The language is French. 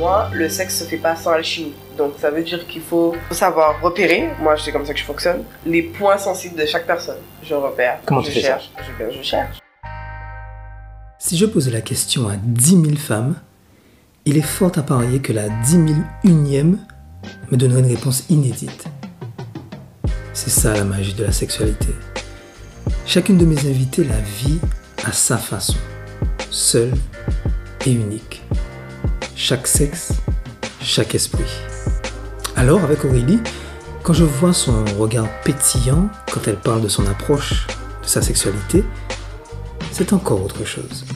moi, le sexe se fait pas sans alchimie. Donc ça veut dire qu'il faut savoir repérer, moi c'est comme ça que je fonctionne, les points sensibles de chaque personne. Je repère, Comment je tu fais ça cherche, je, je cherche. Si je posais la question à 10 000 femmes, il est fort à parier que la 10 001ème me donnerait une réponse inédite. C'est ça la magie de la sexualité. Chacune de mes invitées la vit à sa façon, seule et unique. Chaque sexe, chaque esprit. Alors, avec Aurélie, quand je vois son regard pétillant quand elle parle de son approche, de sa sexualité, c'est encore autre chose.